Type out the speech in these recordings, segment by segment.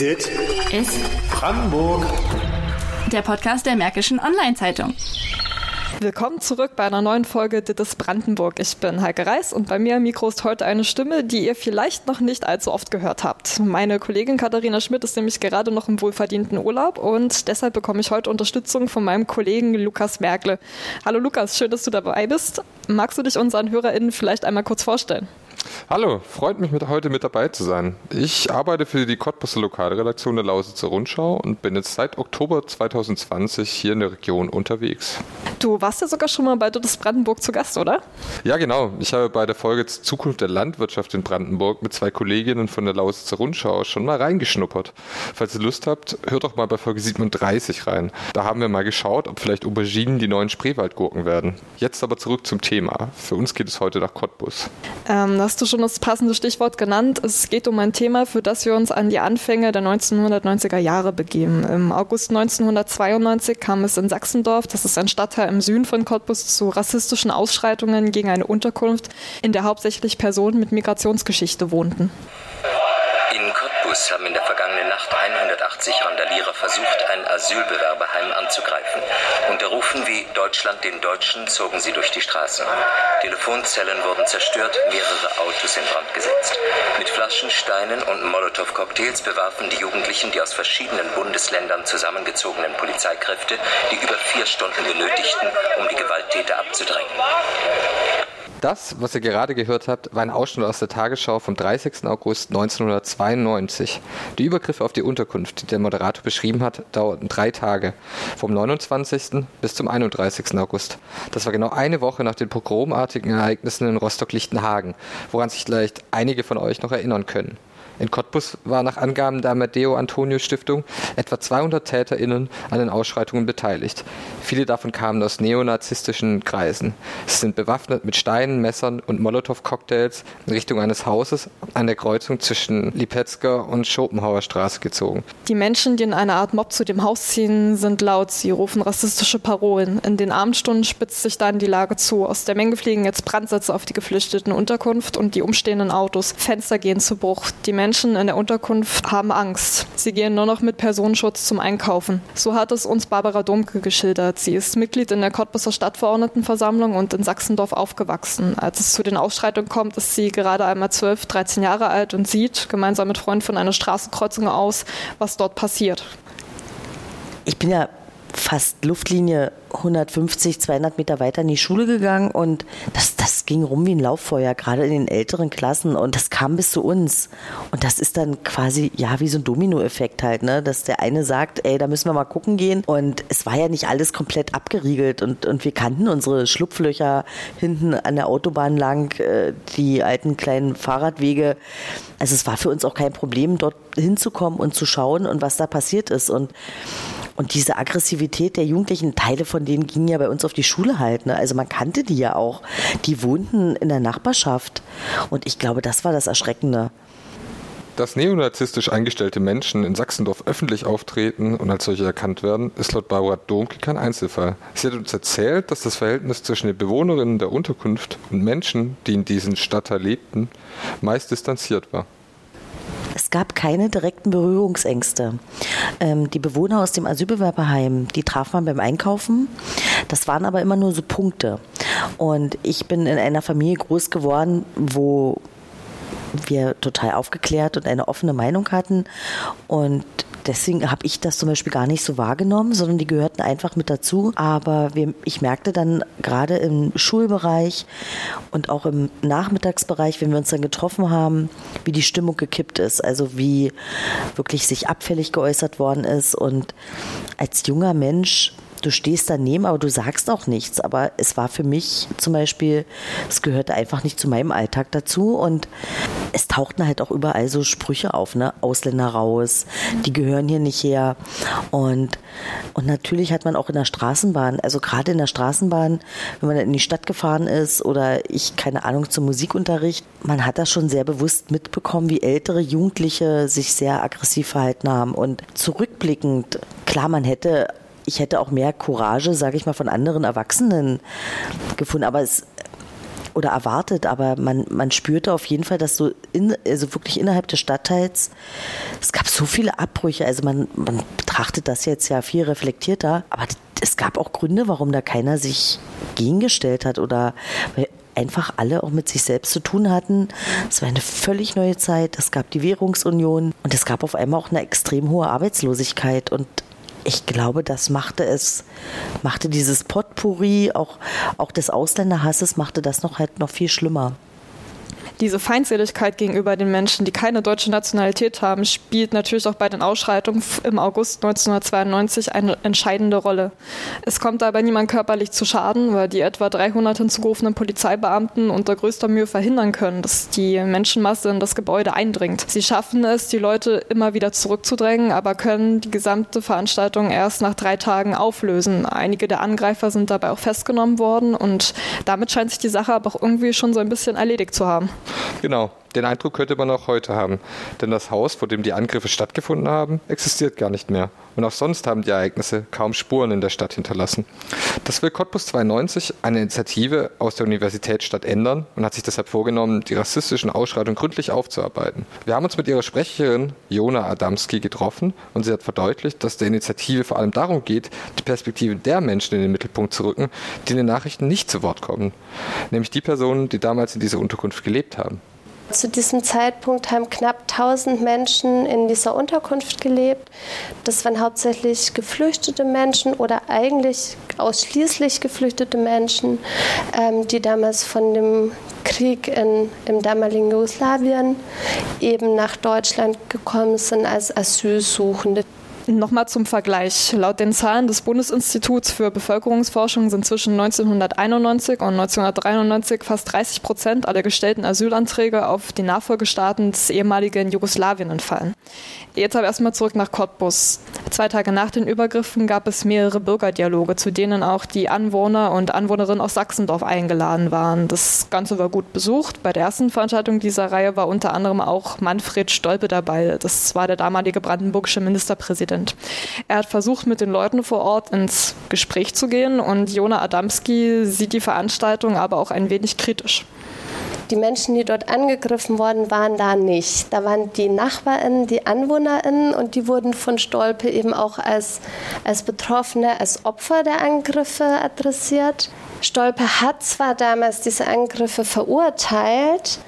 Dit ist Brandenburg. der Podcast der Märkischen Online-Zeitung. Willkommen zurück bei einer neuen Folge Dittes Brandenburg. Ich bin Heike Reis und bei mir im Mikro ist heute eine Stimme, die ihr vielleicht noch nicht allzu oft gehört habt. Meine Kollegin Katharina Schmidt ist nämlich gerade noch im wohlverdienten Urlaub und deshalb bekomme ich heute Unterstützung von meinem Kollegen Lukas Merkle. Hallo Lukas, schön, dass du dabei bist. Magst du dich unseren HörerInnen vielleicht einmal kurz vorstellen? Hallo, freut mich mit, heute mit dabei zu sein. Ich arbeite für die Cottbusser Lokalredaktion der Lausitzer Rundschau und bin jetzt seit Oktober 2020 hier in der Region unterwegs. Du warst ja sogar schon mal bei Dittes Brandenburg zu Gast, oder? Ja, genau. Ich habe bei der Folge Zukunft der Landwirtschaft in Brandenburg mit zwei Kolleginnen von der Lausitzer Rundschau schon mal reingeschnuppert. Falls ihr Lust habt, hört doch mal bei Folge 37 rein. Da haben wir mal geschaut, ob vielleicht Auberginen die neuen Spreewaldgurken werden. Jetzt aber zurück zum Thema. Für uns geht es heute nach Cottbus. Ähm, hast du schon das passende Stichwort genannt. Es geht um ein Thema, für das wir uns an die Anfänge der 1990er Jahre begeben. Im August 1992 kam es in Sachsendorf, das ist ein Stadtteil im Süden von Cottbus, zu rassistischen Ausschreitungen gegen eine Unterkunft, in der hauptsächlich Personen mit Migrationsgeschichte wohnten. Cottbus haben in der vergangenen Nacht 180 Randalierer versucht, ein Asylbewerberheim anzugreifen. Unter Rufen wie Deutschland den Deutschen zogen sie durch die Straßen. Telefonzellen wurden zerstört, mehrere Autos in Brand gesetzt. Mit Flaschen, Steinen und Molotow-Cocktails bewarfen die Jugendlichen die aus verschiedenen Bundesländern zusammengezogenen Polizeikräfte, die über vier Stunden benötigten, um die Gewalttäter abzudrängen. Das, was ihr gerade gehört habt, war ein Ausschnitt aus der Tagesschau vom 30. August 1992. Die Übergriffe auf die Unterkunft, die der Moderator beschrieben hat, dauerten drei Tage, vom 29. bis zum 31. August. Das war genau eine Woche nach den pogromartigen Ereignissen in Rostock-Lichtenhagen, woran sich vielleicht einige von euch noch erinnern können. In Cottbus war nach Angaben der Amadeo Antonio Stiftung etwa 200 TäterInnen an den Ausschreitungen beteiligt. Viele davon kamen aus neonazistischen Kreisen. Sie sind bewaffnet mit Steinen, Messern und Molotow-Cocktails in Richtung eines Hauses an der Kreuzung zwischen Lipetzker und Schopenhauer Straße gezogen. Die Menschen, die in einer Art Mob zu dem Haus ziehen, sind laut. Sie rufen rassistische Parolen. In den Abendstunden spitzt sich dann die Lage zu. Aus der Menge fliegen jetzt Brandsätze auf die geflüchteten Unterkunft und die umstehenden Autos. Fenster gehen zu Bruch. Die Menschen in der Unterkunft haben Angst. Sie gehen nur noch mit Personenschutz zum Einkaufen. So hat es uns Barbara Domke geschildert. Sie ist Mitglied in der Cottbuser Stadtverordnetenversammlung und in Sachsendorf aufgewachsen. Als es zu den Ausschreitungen kommt, ist sie gerade einmal 12, 13 Jahre alt und sieht gemeinsam mit Freunden von einer Straßenkreuzung aus, was dort passiert. Ich bin ja fast Luftlinie 150, 200 Meter weiter in die Schule gegangen und das, das ging rum wie ein Lauffeuer, gerade in den älteren Klassen und das kam bis zu uns. Und das ist dann quasi, ja, wie so ein Dominoeffekt halt, ne, dass der eine sagt, ey, da müssen wir mal gucken gehen und es war ja nicht alles komplett abgeriegelt und, und wir kannten unsere Schlupflöcher hinten an der Autobahn lang, äh, die alten kleinen Fahrradwege. Also es war für uns auch kein Problem, dort hinzukommen und zu schauen und was da passiert ist und und diese Aggressivität der Jugendlichen, Teile von denen gingen ja bei uns auf die Schule halt. Ne? Also man kannte die ja auch. Die wohnten in der Nachbarschaft. Und ich glaube, das war das Erschreckende. Dass neonazistisch eingestellte Menschen in Sachsendorf öffentlich auftreten und als solche erkannt werden, ist laut Barbara Domke kein Einzelfall. Sie hat uns erzählt, dass das Verhältnis zwischen den Bewohnerinnen der Unterkunft und Menschen, die in diesem Stadtteil lebten, meist distanziert war. Es gab keine direkten Berührungsängste. Ähm, die Bewohner aus dem Asylbewerberheim, die traf man beim Einkaufen. Das waren aber immer nur so Punkte. Und ich bin in einer Familie groß geworden, wo wir total aufgeklärt und eine offene Meinung hatten. Und deswegen habe ich das zum Beispiel gar nicht so wahrgenommen, sondern die gehörten einfach mit dazu. Aber wir, ich merkte dann gerade im Schulbereich und auch im Nachmittagsbereich, wenn wir uns dann getroffen haben, wie die Stimmung gekippt ist. Also wie wirklich sich abfällig geäußert worden ist. Und als junger Mensch du stehst daneben, aber du sagst auch nichts. Aber es war für mich zum Beispiel, es gehörte einfach nicht zu meinem Alltag dazu und es tauchten halt auch überall so Sprüche auf, ne? Ausländer raus, die gehören hier nicht her. Und, und natürlich hat man auch in der Straßenbahn, also gerade in der Straßenbahn, wenn man in die Stadt gefahren ist oder ich, keine Ahnung, zum Musikunterricht, man hat das schon sehr bewusst mitbekommen, wie ältere Jugendliche sich sehr aggressiv verhalten haben. Und zurückblickend, klar, man hätte ich hätte auch mehr Courage, sage ich mal, von anderen Erwachsenen gefunden. Aber es, oder erwartet, aber man, man spürte auf jeden Fall, dass so in, also wirklich innerhalb des Stadtteils, es gab so viele Abbrüche, also man, man betrachtet das jetzt ja viel reflektierter, aber es gab auch Gründe, warum da keiner sich gegengestellt hat oder weil einfach alle auch mit sich selbst zu tun hatten. Es war eine völlig neue Zeit. Es gab die Währungsunion und es gab auf einmal auch eine extrem hohe Arbeitslosigkeit und ich glaube, das machte es, machte dieses Potpourri, auch, auch des Ausländerhasses, machte das noch halt noch viel schlimmer. Diese Feindseligkeit gegenüber den Menschen, die keine deutsche Nationalität haben, spielt natürlich auch bei den Ausschreitungen im August 1992 eine entscheidende Rolle. Es kommt dabei niemand körperlich zu Schaden, weil die etwa 300 hinzugerufenen Polizeibeamten unter größter Mühe verhindern können, dass die Menschenmasse in das Gebäude eindringt. Sie schaffen es, die Leute immer wieder zurückzudrängen, aber können die gesamte Veranstaltung erst nach drei Tagen auflösen. Einige der Angreifer sind dabei auch festgenommen worden und damit scheint sich die Sache aber auch irgendwie schon so ein bisschen erledigt zu haben. Genau, den Eindruck könnte man auch heute haben. Denn das Haus, vor dem die Angriffe stattgefunden haben, existiert gar nicht mehr. Und auch sonst haben die Ereignisse kaum Spuren in der Stadt hinterlassen. Das will Cottbus 92, eine Initiative aus der Universitätsstadt ändern und hat sich deshalb vorgenommen, die rassistischen Ausschreitungen gründlich aufzuarbeiten. Wir haben uns mit ihrer Sprecherin Jona Adamski getroffen und sie hat verdeutlicht, dass der Initiative vor allem darum geht, die Perspektive der Menschen in den Mittelpunkt zu rücken, die in den Nachrichten nicht zu Wort kommen. Nämlich die Personen, die damals in dieser Unterkunft gelebt haben. Zu diesem Zeitpunkt haben knapp 1000 Menschen in dieser Unterkunft gelebt. Das waren hauptsächlich geflüchtete Menschen oder eigentlich ausschließlich geflüchtete Menschen, ähm, die damals von dem Krieg in, im damaligen Jugoslawien eben nach Deutschland gekommen sind als Asylsuchende. Nochmal zum Vergleich. Laut den Zahlen des Bundesinstituts für Bevölkerungsforschung sind zwischen 1991 und 1993 fast 30 Prozent aller gestellten Asylanträge auf die Nachfolgestaaten des ehemaligen Jugoslawien entfallen. Jetzt aber erstmal zurück nach Cottbus. Zwei Tage nach den Übergriffen gab es mehrere Bürgerdialoge, zu denen auch die Anwohner und Anwohnerinnen aus Sachsendorf eingeladen waren. Das Ganze war gut besucht. Bei der ersten Veranstaltung dieser Reihe war unter anderem auch Manfred Stolpe dabei. Das war der damalige brandenburgische Ministerpräsident sind. Er hat versucht, mit den Leuten vor Ort ins Gespräch zu gehen und Jona Adamski sieht die Veranstaltung aber auch ein wenig kritisch. Die Menschen, die dort angegriffen worden waren, da nicht. Da waren die NachbarInnen, die AnwohnerInnen und die wurden von Stolpe eben auch als, als Betroffene, als Opfer der Angriffe adressiert. Stolpe hat zwar damals diese Angriffe verurteilt,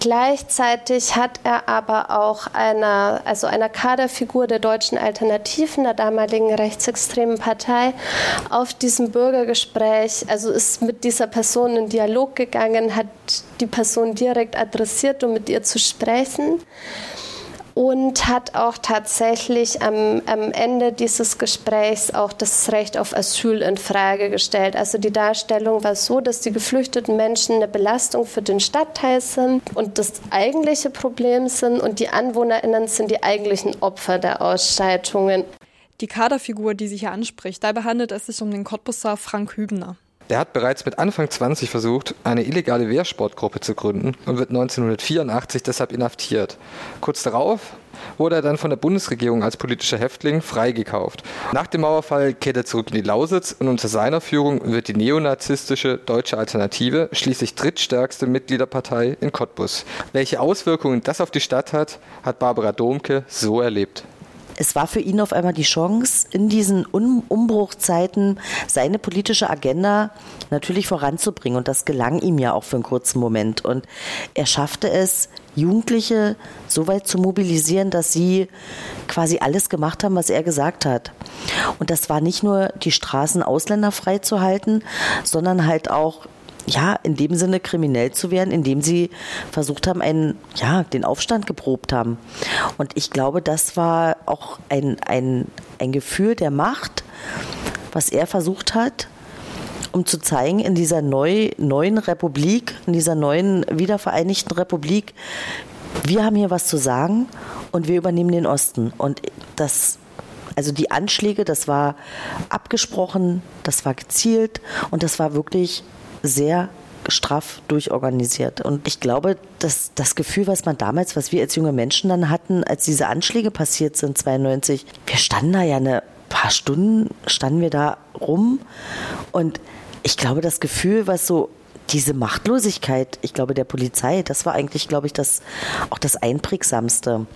Gleichzeitig hat er aber auch einer, also einer Kaderfigur der deutschen Alternativen, der damaligen rechtsextremen Partei, auf diesem Bürgergespräch, also ist mit dieser Person in Dialog gegangen, hat die Person direkt adressiert, um mit ihr zu sprechen und hat auch tatsächlich am, am, Ende dieses Gesprächs auch das Recht auf Asyl in Frage gestellt. Also die Darstellung war so, dass die geflüchteten Menschen eine Belastung für den Stadtteil sind und das eigentliche Problem sind und die AnwohnerInnen sind die eigentlichen Opfer der Ausschreitungen. Die Kaderfigur, die sie hier anspricht, dabei handelt es sich um den Cottbusser Frank Hübner. Der hat bereits mit Anfang 20 versucht, eine illegale Wehrsportgruppe zu gründen und wird 1984 deshalb inhaftiert. Kurz darauf wurde er dann von der Bundesregierung als politischer Häftling freigekauft. Nach dem Mauerfall kehrt er zurück in die Lausitz und unter seiner Führung wird die neonazistische Deutsche Alternative schließlich drittstärkste Mitgliederpartei in Cottbus. Welche Auswirkungen das auf die Stadt hat, hat Barbara Domke so erlebt es war für ihn auf einmal die Chance, in diesen um Umbruchzeiten seine politische Agenda natürlich voranzubringen. Und das gelang ihm ja auch für einen kurzen Moment. Und er schaffte es, Jugendliche so weit zu mobilisieren, dass sie quasi alles gemacht haben, was er gesagt hat. Und das war nicht nur die Straßen ausländerfrei zu halten, sondern halt auch ja, in dem Sinne kriminell zu werden, indem sie versucht haben, einen, ja, den Aufstand geprobt haben. Und ich glaube, das war auch ein, ein, ein Gefühl der Macht, was er versucht hat, um zu zeigen, in dieser neu, neuen Republik, in dieser neuen wiedervereinigten Republik, wir haben hier was zu sagen und wir übernehmen den Osten. Und das also die Anschläge, das war abgesprochen, das war gezielt und das war wirklich sehr straff durchorganisiert. Und ich glaube, dass das Gefühl, was man damals, was wir als junge Menschen dann hatten, als diese Anschläge passiert sind, 92, wir standen da ja eine paar Stunden, standen wir da rum und ich glaube, das Gefühl, was so diese Machtlosigkeit, ich glaube, der Polizei, das war eigentlich, glaube ich, das, auch das Einprägsamste.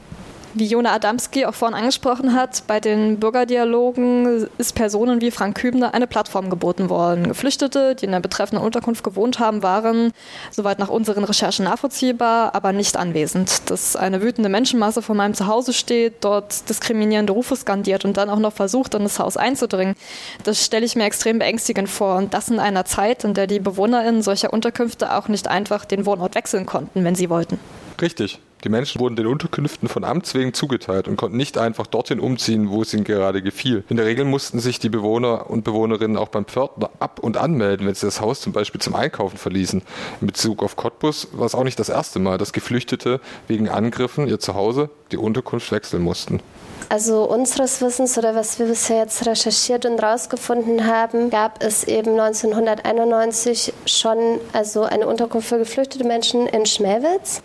Wie Jona Adamski auch vorhin angesprochen hat, bei den Bürgerdialogen ist Personen wie Frank Kübner eine Plattform geboten worden. Geflüchtete, die in der betreffenden Unterkunft gewohnt haben, waren, soweit nach unseren Recherchen nachvollziehbar, aber nicht anwesend. Dass eine wütende Menschenmasse vor meinem Zuhause steht, dort diskriminierende Rufe skandiert und dann auch noch versucht, in das Haus einzudringen, das stelle ich mir extrem beängstigend vor. Und das in einer Zeit, in der die BewohnerInnen solcher Unterkünfte auch nicht einfach den Wohnort wechseln konnten, wenn sie wollten. Richtig. Die Menschen wurden den Unterkünften von Amts wegen zugeteilt und konnten nicht einfach dorthin umziehen, wo es ihnen gerade gefiel. In der Regel mussten sich die Bewohner und Bewohnerinnen auch beim Pförtner ab- und anmelden, wenn sie das Haus zum Beispiel zum Einkaufen verließen. In Bezug auf Cottbus war es auch nicht das erste Mal, dass Geflüchtete wegen Angriffen ihr Zuhause die Unterkunft wechseln mussten. Also unseres Wissens oder was wir bisher jetzt recherchiert und rausgefunden haben, gab es eben 1991 schon also eine Unterkunft für geflüchtete Menschen in Schmelwitz.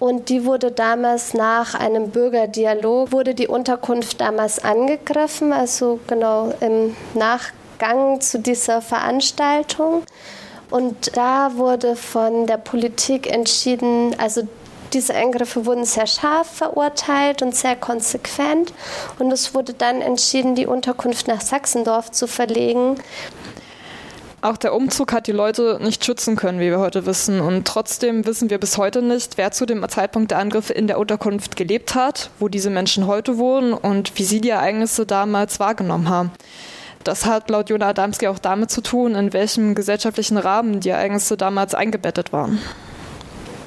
Und die wurde damals nach einem Bürgerdialog, wurde die Unterkunft damals angegriffen, also genau im Nachgang zu dieser Veranstaltung. Und da wurde von der Politik entschieden, also diese Angriffe wurden sehr scharf verurteilt und sehr konsequent. Und es wurde dann entschieden, die Unterkunft nach Sachsendorf zu verlegen. Auch der Umzug hat die Leute nicht schützen können, wie wir heute wissen. Und trotzdem wissen wir bis heute nicht, wer zu dem Zeitpunkt der Angriffe in der Unterkunft gelebt hat, wo diese Menschen heute wohnen und wie sie die Ereignisse damals wahrgenommen haben. Das hat laut Jona Adamski auch damit zu tun, in welchem gesellschaftlichen Rahmen die Ereignisse damals eingebettet waren.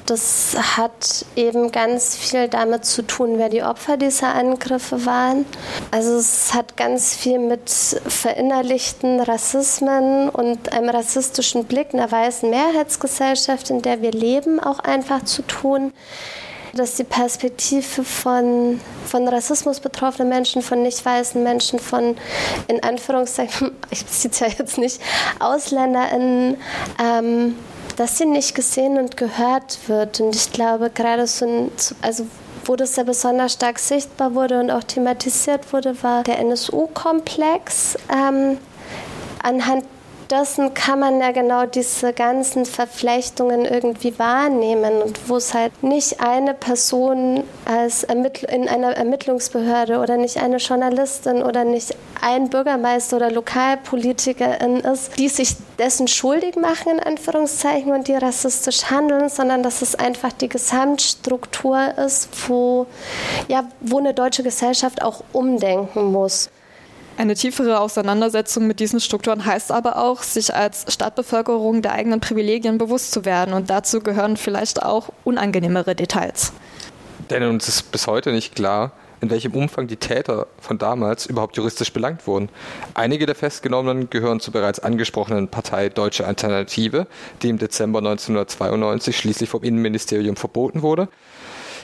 Das hat eben ganz viel damit zu tun, wer die Opfer dieser Angriffe waren. Also es hat ganz viel mit verinnerlichten Rassismen und einem rassistischen Blick einer weißen Mehrheitsgesellschaft, in der wir leben, auch einfach zu tun dass die Perspektive von, von Rassismus betroffenen Menschen, von nicht weißen Menschen, von in Anführungszeichen, ich sieht es ja jetzt nicht, AusländerInnen, ähm, dass sie nicht gesehen und gehört wird. Und ich glaube, gerade so ein, also wo das ja besonders stark sichtbar wurde und auch thematisiert wurde, war der NSU-Komplex. Ähm, anhand dessen kann man ja genau diese ganzen Verflechtungen irgendwie wahrnehmen und wo es halt nicht eine Person als Ermittl in einer Ermittlungsbehörde oder nicht eine Journalistin oder nicht ein Bürgermeister oder Lokalpolitikerin ist, die sich dessen schuldig machen, in Anführungszeichen, und die rassistisch handeln, sondern dass es einfach die Gesamtstruktur ist, wo, ja, wo eine deutsche Gesellschaft auch umdenken muss. Eine tiefere Auseinandersetzung mit diesen Strukturen heißt aber auch, sich als Stadtbevölkerung der eigenen Privilegien bewusst zu werden. Und dazu gehören vielleicht auch unangenehmere Details. Denn uns ist bis heute nicht klar, in welchem Umfang die Täter von damals überhaupt juristisch belangt wurden. Einige der Festgenommenen gehören zur bereits angesprochenen Partei Deutsche Alternative, die im Dezember 1992 schließlich vom Innenministerium verboten wurde.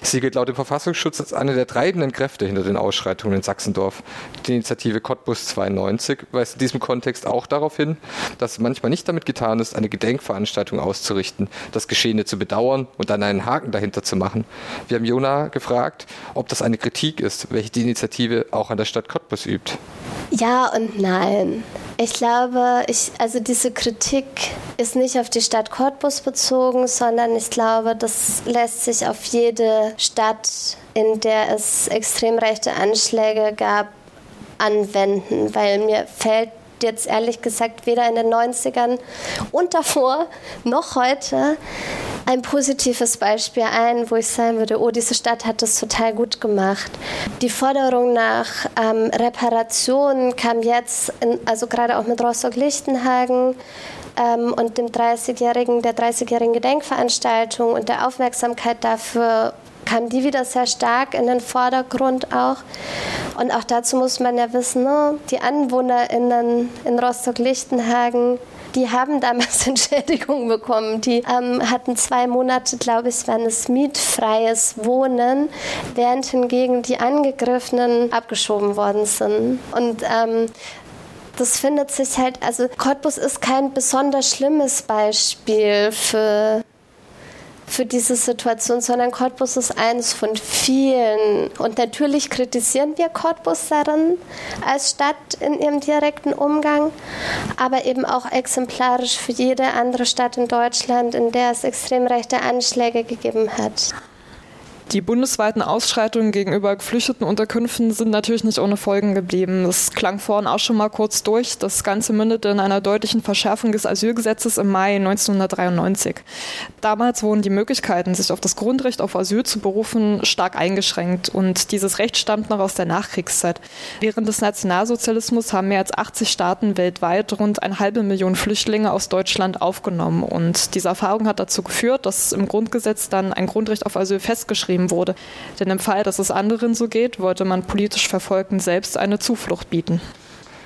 Sie gilt laut dem Verfassungsschutz als eine der treibenden Kräfte hinter den Ausschreitungen in Sachsendorf. Die Initiative Cottbus 92 weist in diesem Kontext auch darauf hin, dass manchmal nicht damit getan ist, eine Gedenkveranstaltung auszurichten, das Geschehene zu bedauern und dann einen Haken dahinter zu machen. Wir haben Jona gefragt, ob das eine Kritik ist, welche die Initiative auch an der Stadt Cottbus übt. Ja und nein. Ich glaube, ich, also diese Kritik ist nicht auf die Stadt Cottbus bezogen, sondern ich glaube, das lässt sich auf jede Stadt, in der es extrem rechte Anschläge gab, anwenden, weil mir fällt jetzt ehrlich gesagt weder in den 90ern und davor noch heute ein positives Beispiel ein, wo ich sagen würde, oh, diese Stadt hat das total gut gemacht. Die Forderung nach ähm, Reparation kam jetzt, in, also gerade auch mit Rostock-Lichtenhagen, ähm, und dem 30-jährigen, der 30-jährigen Gedenkveranstaltung und der Aufmerksamkeit dafür kam die wieder sehr stark in den Vordergrund auch. Und auch dazu muss man ja wissen, ne, die AnwohnerInnen in Rostock-Lichtenhagen, die haben damals Entschädigung bekommen. Die ähm, hatten zwei Monate, glaube ich, waren es mietfreies Wohnen, während hingegen die Angegriffenen abgeschoben worden sind. Und ähm, das findet sich halt, also Cottbus ist kein besonders schlimmes Beispiel für für diese Situation, sondern Cottbus ist eines von vielen. Und natürlich kritisieren wir Cottbus darin als Stadt in ihrem direkten Umgang, aber eben auch exemplarisch für jede andere Stadt in Deutschland, in der es extrem rechte Anschläge gegeben hat. Die bundesweiten Ausschreitungen gegenüber geflüchteten Unterkünften sind natürlich nicht ohne Folgen geblieben. Das klang vorhin auch schon mal kurz durch. Das Ganze mündete in einer deutlichen Verschärfung des Asylgesetzes im Mai 1993. Damals wurden die Möglichkeiten, sich auf das Grundrecht auf Asyl zu berufen, stark eingeschränkt. Und dieses Recht stammt noch aus der Nachkriegszeit. Während des Nationalsozialismus haben mehr als 80 Staaten weltweit rund eine halbe Million Flüchtlinge aus Deutschland aufgenommen. Und diese Erfahrung hat dazu geführt, dass im Grundgesetz dann ein Grundrecht auf Asyl festgeschrieben geschrieben wurde. Denn im Fall, dass es anderen so geht, wollte man politisch Verfolgten selbst eine Zuflucht bieten.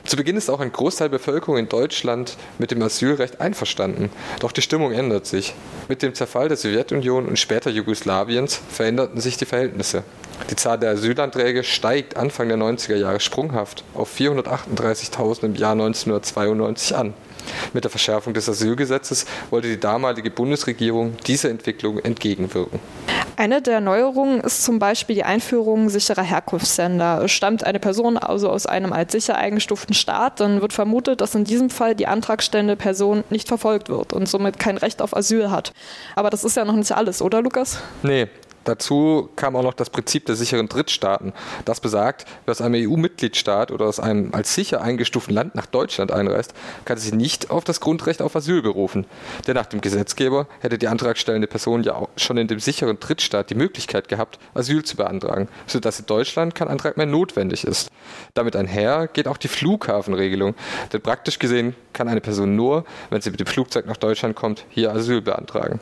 Zu Beginn ist auch ein Großteil der Bevölkerung in Deutschland mit dem Asylrecht einverstanden. Doch die Stimmung ändert sich. Mit dem Zerfall der Sowjetunion und später Jugoslawiens veränderten sich die Verhältnisse. Die Zahl der Asylanträge steigt Anfang der 90er Jahre sprunghaft auf 438.000 im Jahr 1992 an. Mit der Verschärfung des Asylgesetzes wollte die damalige Bundesregierung dieser Entwicklung entgegenwirken. Eine der Neuerungen ist zum Beispiel die Einführung sicherer Herkunftsländer. Stammt eine Person also aus einem als sicher eingestuften Staat, dann wird vermutet, dass in diesem Fall die antragstellende Person nicht verfolgt wird und somit kein Recht auf Asyl hat. Aber das ist ja noch nicht alles, oder Lukas? Nee, Dazu kam auch noch das Prinzip der sicheren Drittstaaten. Das besagt, wer aus einem EU-Mitgliedstaat oder aus einem als sicher eingestuften Land nach Deutschland einreist, kann sich nicht auf das Grundrecht auf Asyl berufen. Denn nach dem Gesetzgeber hätte die antragstellende Person ja auch schon in dem sicheren Drittstaat die Möglichkeit gehabt, Asyl zu beantragen, sodass in Deutschland kein Antrag mehr notwendig ist. Damit einher geht auch die Flughafenregelung, denn praktisch gesehen kann eine Person nur, wenn sie mit dem Flugzeug nach Deutschland kommt, hier Asyl beantragen.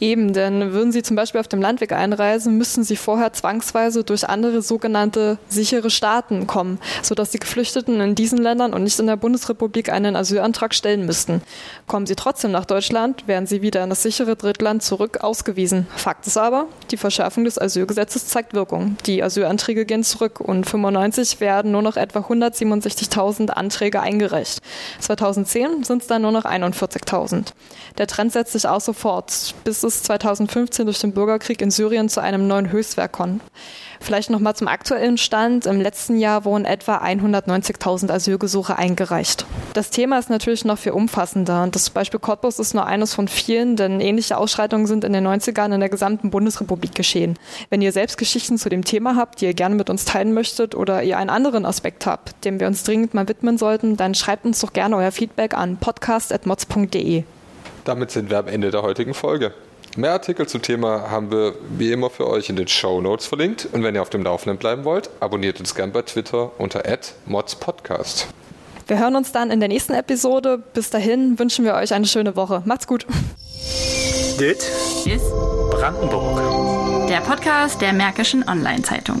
Eben, denn würden Sie zum Beispiel auf dem Landweg einreisen, müssten Sie vorher zwangsweise durch andere sogenannte sichere Staaten kommen, sodass die Geflüchteten in diesen Ländern und nicht in der Bundesrepublik einen Asylantrag stellen müssten. Kommen Sie trotzdem nach Deutschland, werden Sie wieder in das sichere Drittland zurück ausgewiesen. Fakt ist aber, die Verschärfung des Asylgesetzes zeigt Wirkung. Die Asylanträge gehen zurück und 95 werden nur noch etwa 167.000 Anträge eingereicht. 2010 sind es dann nur noch 41.000. Der Trend setzt sich auch sofort, bis es 2015 durch den Bürgerkrieg in Syrien zu einem neuen Höchstwerk kommt. Vielleicht noch mal zum aktuellen Stand. Im letzten Jahr wurden etwa 190.000 Asylgesuche eingereicht. Das Thema ist natürlich noch viel umfassender. Das Beispiel Cottbus ist nur eines von vielen, denn ähnliche Ausschreitungen sind in den 90ern in der gesamten Bundesrepublik geschehen. Wenn ihr selbst Geschichten zu dem Thema habt, die ihr gerne mit uns teilen möchtet oder ihr einen anderen Aspekt habt, dem wir uns dringend mal widmen sollten, dann schreibt uns doch gerne euer Feedback an podcast.mods.de. Damit sind wir am Ende der heutigen Folge. Mehr Artikel zum Thema haben wir wie immer für euch in den Show Notes verlinkt. Und wenn ihr auf dem Laufenden bleiben wollt, abonniert uns gern bei Twitter unter modspodcast. Wir hören uns dann in der nächsten Episode. Bis dahin wünschen wir euch eine schöne Woche. Macht's gut. Dit ist Brandenburg. Der Podcast der Märkischen Online-Zeitung.